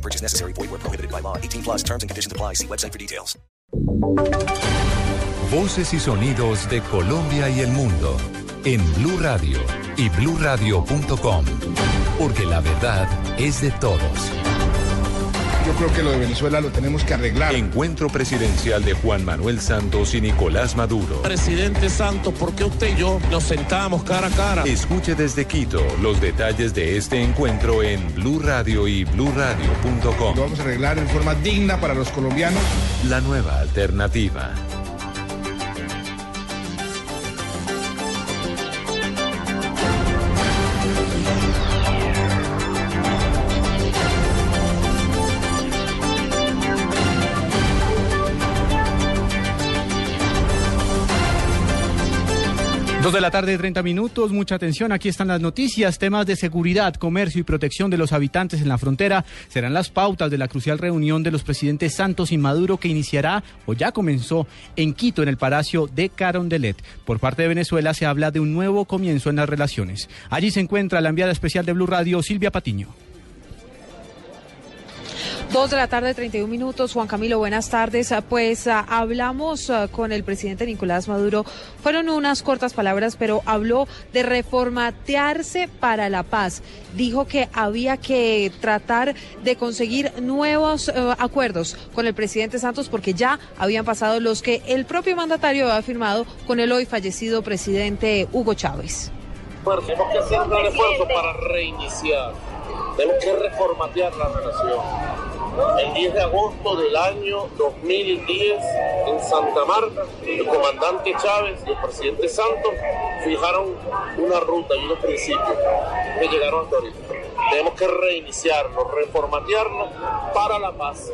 Purchase necessary. Void where prohibited by law. 18 plus terms and conditions apply. See website for details. Voces y sonidos de Colombia y el mundo en Blue Radio y BlueRadio.com. Porque la verdad es de todos. Yo creo que lo de Venezuela lo tenemos que arreglar. Encuentro presidencial de Juan Manuel Santos y Nicolás Maduro. Presidente Santos, ¿por qué usted y yo nos sentamos cara a cara? Escuche desde Quito los detalles de este encuentro en Blue Radio y BlueRadio.com. Lo vamos a arreglar en forma digna para los colombianos. La nueva alternativa. Dos de la tarde, 30 minutos. Mucha atención. Aquí están las noticias. Temas de seguridad, comercio y protección de los habitantes en la frontera serán las pautas de la crucial reunión de los presidentes Santos y Maduro que iniciará o ya comenzó en Quito, en el Palacio de Carondelet. Por parte de Venezuela se habla de un nuevo comienzo en las relaciones. Allí se encuentra la enviada especial de Blue Radio, Silvia Patiño. Dos de la tarde, 31 minutos. Juan Camilo, buenas tardes. Pues uh, hablamos uh, con el presidente Nicolás Maduro. Fueron unas cortas palabras, pero habló de reformatearse para la paz. Dijo que había que tratar de conseguir nuevos uh, acuerdos con el presidente Santos porque ya habían pasado los que el propio mandatario había firmado con el hoy fallecido presidente Hugo Chávez. Bueno, tenemos que hacer un gran esfuerzo para reiniciar. Tenemos que reformatear la relación el 10 de agosto del año 2010 en Santa Marta, el comandante Chávez y el presidente Santos fijaron una ruta y unos principios que llegaron hasta ahorita. Tenemos que reiniciarnos, reformatearnos para la paz.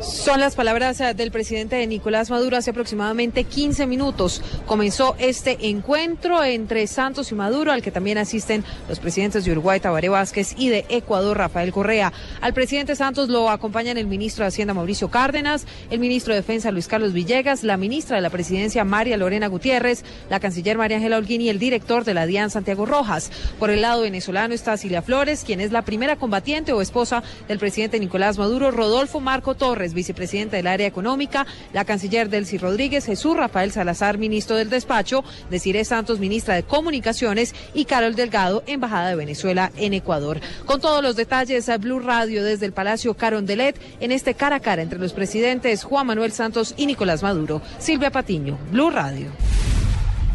Son las palabras eh, del presidente Nicolás Maduro hace aproximadamente 15 minutos. Comenzó este encuentro entre Santos y Maduro, al que también asisten los presidentes de Uruguay, Tabaré Vázquez, y de Ecuador, Rafael Correa. Al presidente Santos lo acompañan el ministro de Hacienda, Mauricio Cárdenas, el ministro de Defensa, Luis Carlos Villegas, la ministra de la Presidencia, María Lorena Gutiérrez, la canciller María Ángela Holguín y el director de la DIAN, Santiago Rojas. Por el lado venezolano está Silvia Flores, quien es la primera combatiente o esposa del presidente Nicolás Maduro, Rodolfo Marco Torres, vicepresidente del área económica, la canciller Delcy Rodríguez, Jesús Rafael Salazar, ministro del despacho, Desiree Santos, ministra de Comunicaciones, y Carol Delgado, embajada de Venezuela en Ecuador. Con todos los detalles a Blue Radio desde el Palacio Carondelet en este cara a cara entre los presidentes Juan Manuel Santos y Nicolás Maduro. Silvia Patiño, Blue Radio.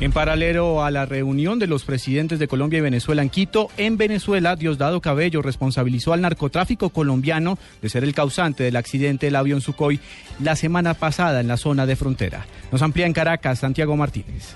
En paralelo a la reunión de los presidentes de Colombia y Venezuela en Quito, en Venezuela, Diosdado Cabello responsabilizó al narcotráfico colombiano de ser el causante del accidente del avión Sukhoi la semana pasada en la zona de frontera. Nos amplía en Caracas Santiago Martínez.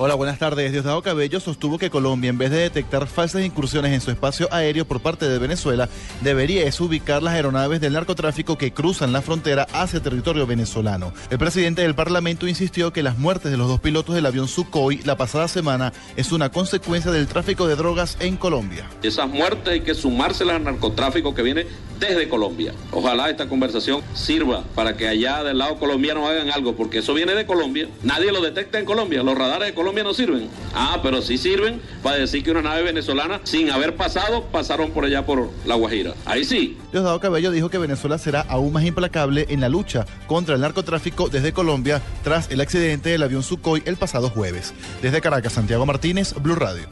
Hola, buenas tardes. Diosdado Cabello sostuvo que Colombia, en vez de detectar falsas incursiones en su espacio aéreo por parte de Venezuela, debería ubicar las aeronaves del narcotráfico que cruzan la frontera hacia territorio venezolano. El presidente del Parlamento insistió que las muertes de los dos pilotos del avión Sukhoi la pasada semana es una consecuencia del tráfico de drogas en Colombia. Esas muertes hay que sumárselas al narcotráfico que viene desde Colombia. Ojalá esta conversación sirva para que allá del lado colombiano hagan algo, porque eso viene de Colombia. Nadie lo detecta en Colombia. Los radares de Colombia no sirven. Ah, pero sí sirven para decir que una nave venezolana, sin haber pasado, pasaron por allá por La Guajira. Ahí sí. Diosdado Cabello dijo que Venezuela será aún más implacable en la lucha contra el narcotráfico desde Colombia tras el accidente del avión Sukhoi el pasado jueves. Desde Caracas, Santiago Martínez, Blue Radio.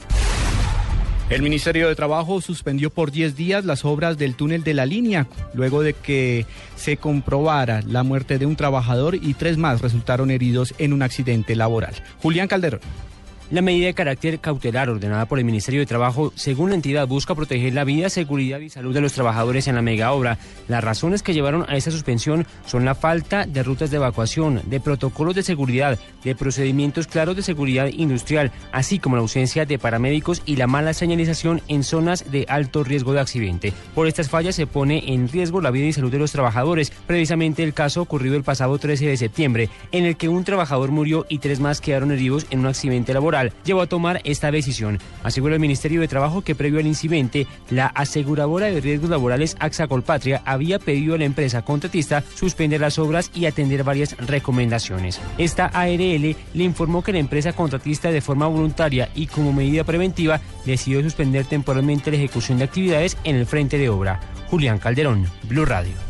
El Ministerio de Trabajo suspendió por 10 días las obras del túnel de la línea, luego de que se comprobara la muerte de un trabajador y tres más resultaron heridos en un accidente laboral. Julián Calderón. La medida de carácter cautelar ordenada por el Ministerio de Trabajo, según la entidad, busca proteger la vida, seguridad y salud de los trabajadores en la mega obra. Las razones que llevaron a esta suspensión son la falta de rutas de evacuación, de protocolos de seguridad, de procedimientos claros de seguridad industrial, así como la ausencia de paramédicos y la mala señalización en zonas de alto riesgo de accidente. Por estas fallas se pone en riesgo la vida y salud de los trabajadores, precisamente el caso ocurrido el pasado 13 de septiembre, en el que un trabajador murió y tres más quedaron heridos en un accidente laboral llevó a tomar esta decisión. Aseguró el Ministerio de Trabajo que previo al incidente, la aseguradora de riesgos laborales AXA Colpatria había pedido a la empresa contratista suspender las obras y atender varias recomendaciones. Esta ARL le informó que la empresa contratista de forma voluntaria y como medida preventiva decidió suspender temporalmente la ejecución de actividades en el frente de obra. Julián Calderón, Blue Radio.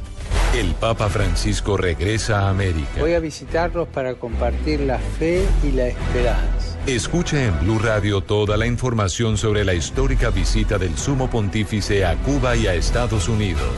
El Papa Francisco regresa a América. Voy a visitarlos para compartir la fe y la esperanza. Escucha en Blue Radio toda la información sobre la histórica visita del Sumo Pontífice a Cuba y a Estados Unidos.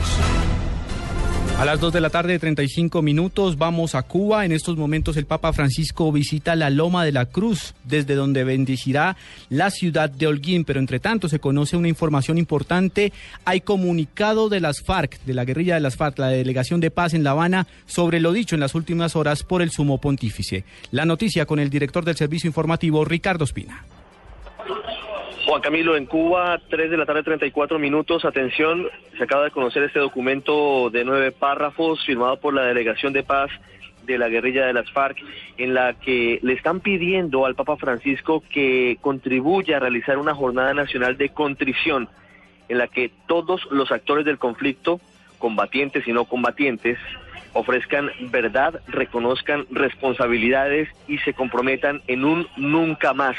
A las 2 de la tarde, 35 minutos, vamos a Cuba. En estos momentos el Papa Francisco visita la Loma de la Cruz, desde donde bendecirá la ciudad de Holguín. Pero entre tanto se conoce una información importante. Hay comunicado de las FARC, de la guerrilla de las FARC, la delegación de paz en La Habana, sobre lo dicho en las últimas horas por el sumo pontífice. La noticia con el director del servicio informativo, Ricardo Espina. Juan Camilo, en Cuba, 3 de la tarde, 34 minutos. Atención, se acaba de conocer este documento de nueve párrafos firmado por la Delegación de Paz de la guerrilla de las FARC, en la que le están pidiendo al Papa Francisco que contribuya a realizar una jornada nacional de contrición, en la que todos los actores del conflicto, combatientes y no combatientes, ofrezcan verdad, reconozcan responsabilidades y se comprometan en un nunca más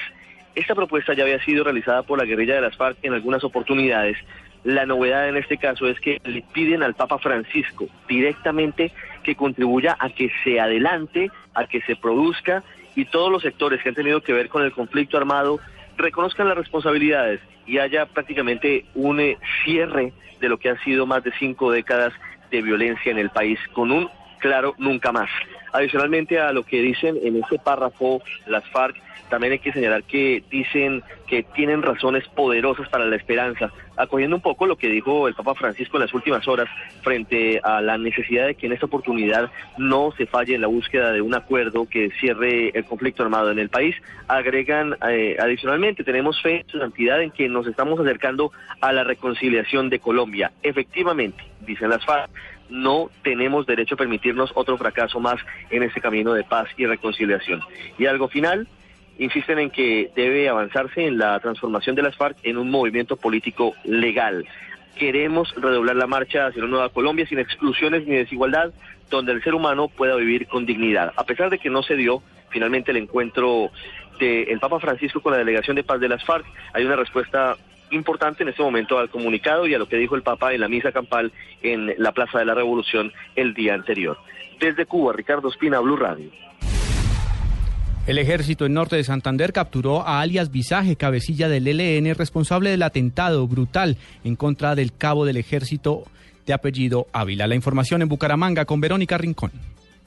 esta propuesta ya había sido realizada por la guerrilla de las FARC en algunas oportunidades. La novedad en este caso es que le piden al Papa Francisco directamente que contribuya a que se adelante, a que se produzca y todos los sectores que han tenido que ver con el conflicto armado reconozcan las responsabilidades y haya prácticamente un eh, cierre de lo que han sido más de cinco décadas de violencia en el país con un claro nunca más. Adicionalmente a lo que dicen en este párrafo las FARC, también hay que señalar que dicen que tienen razones poderosas para la esperanza, acogiendo un poco lo que dijo el Papa Francisco en las últimas horas frente a la necesidad de que en esta oportunidad no se falle en la búsqueda de un acuerdo que cierre el conflicto armado en el país. Agregan eh, adicionalmente, tenemos fe en su santidad en que nos estamos acercando a la reconciliación de Colombia. Efectivamente, dicen las FARC, no tenemos derecho a permitirnos otro fracaso más en ese camino de paz y reconciliación. Y algo final, insisten en que debe avanzarse en la transformación de las FARC en un movimiento político legal. Queremos redoblar la marcha hacia una nueva Colombia sin exclusiones ni desigualdad, donde el ser humano pueda vivir con dignidad. A pesar de que no se dio finalmente el encuentro del Papa Francisco con la delegación de paz de las FARC, hay una respuesta importante en este momento al comunicado y a lo que dijo el Papa en la misa campal en la Plaza de la Revolución el día anterior. Desde Cuba, Ricardo Espina, Blue Radio. El ejército en norte de Santander capturó a alias Visaje, cabecilla del ELN, responsable del atentado brutal en contra del cabo del ejército de apellido Ávila. La información en Bucaramanga con Verónica Rincón.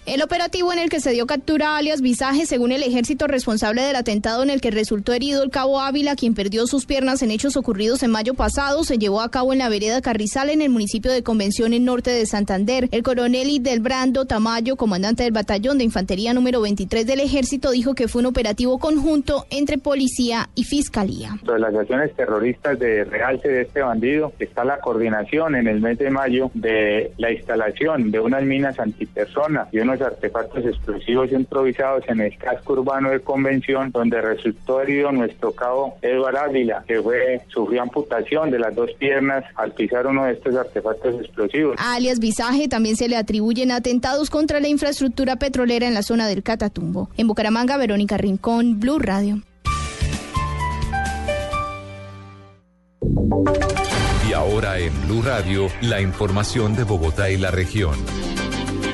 El operativo en el que se dio captura a alias Visaje, según el ejército responsable del atentado en el que resultó herido el cabo Ávila, quien perdió sus piernas en hechos ocurridos en mayo pasado, se llevó a cabo en la vereda Carrizal, en el municipio de Convención en norte de Santander. El coronel del Brando Tamayo, comandante del batallón de infantería número 23 del ejército, dijo que fue un operativo conjunto entre policía y fiscalía. Sobre las acciones terroristas de realce de este bandido, está la coordinación en el mes de mayo de la instalación de unas minas antipersonas y unos artefactos explosivos improvisados en el casco urbano de Convención, donde resultó herido nuestro cabo Eduardo Ávila, que fue, sufrió amputación de las dos piernas al pisar uno de estos artefactos explosivos. alias Visaje también se le atribuyen atentados contra la infraestructura petrolera en la zona del Catatumbo. En Bucaramanga, Verónica Rincón, Blue Radio. Y ahora en Blue Radio, la información de Bogotá y la región.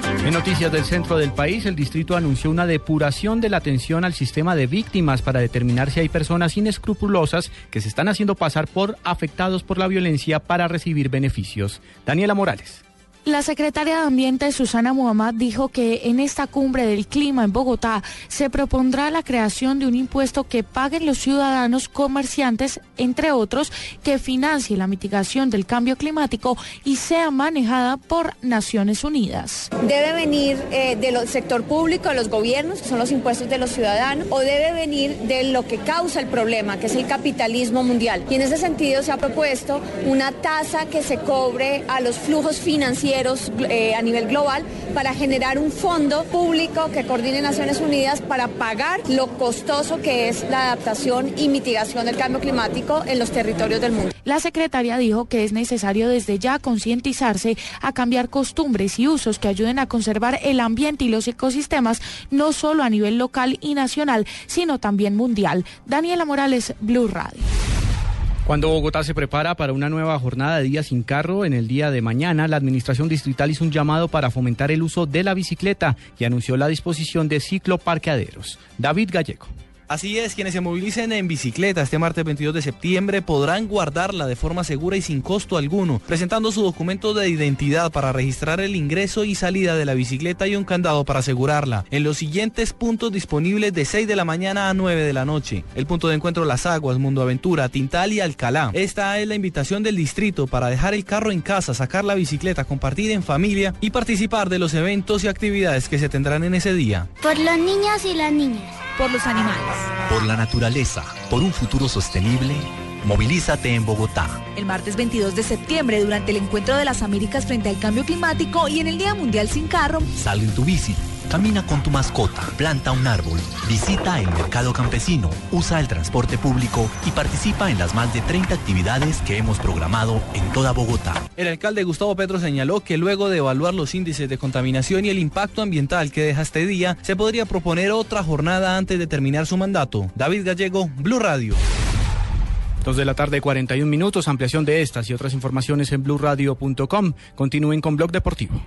En noticias del centro del país, el distrito anunció una depuración de la atención al sistema de víctimas para determinar si hay personas inescrupulosas que se están haciendo pasar por afectados por la violencia para recibir beneficios. Daniela Morales. La secretaria de Ambiente, Susana Muhammad, dijo que en esta cumbre del clima en Bogotá se propondrá la creación de un impuesto que paguen los ciudadanos comerciantes, entre otros, que financie la mitigación del cambio climático y sea manejada por Naciones Unidas. Debe venir eh, del sector público, de los gobiernos, que son los impuestos de los ciudadanos, o debe venir de lo que causa el problema, que es el capitalismo mundial. Y en ese sentido se ha propuesto una tasa que se cobre a los flujos financieros eh, a nivel global para generar un fondo público que coordine Naciones Unidas para pagar lo costoso que es la adaptación y mitigación del cambio climático en los territorios del mundo. La secretaria dijo que es necesario desde ya concientizarse a cambiar costumbres y usos que ayuden a conservar el ambiente y los ecosistemas, no solo a nivel local y nacional, sino también mundial. Daniela Morales, Blue Radio. Cuando Bogotá se prepara para una nueva jornada de día sin carro, en el día de mañana, la Administración Distrital hizo un llamado para fomentar el uso de la bicicleta y anunció la disposición de cicloparqueaderos. David Gallego. Así es, quienes se movilicen en bicicleta este martes 22 de septiembre podrán guardarla de forma segura y sin costo alguno, presentando su documento de identidad para registrar el ingreso y salida de la bicicleta y un candado para asegurarla, en los siguientes puntos disponibles de 6 de la mañana a 9 de la noche. El punto de encuentro Las Aguas, Mundo Aventura, Tintal y Alcalá. Esta es la invitación del distrito para dejar el carro en casa, sacar la bicicleta, compartir en familia y participar de los eventos y actividades que se tendrán en ese día. Por los niños y las niñas. Por los animales por la naturaleza, por un futuro sostenible, movilízate en Bogotá. El martes 22 de septiembre, durante el Encuentro de las Américas frente al cambio climático y en el Día Mundial sin carro, sal en tu bici. Camina con tu mascota, planta un árbol, visita el mercado campesino, usa el transporte público y participa en las más de 30 actividades que hemos programado en toda Bogotá. El alcalde Gustavo Petro señaló que luego de evaluar los índices de contaminación y el impacto ambiental que deja este día, se podría proponer otra jornada antes de terminar su mandato. David Gallego, Blue Radio. Dos de la tarde, 41 minutos. Ampliación de estas y otras informaciones en blueradio.com. Continúen con Blog Deportivo.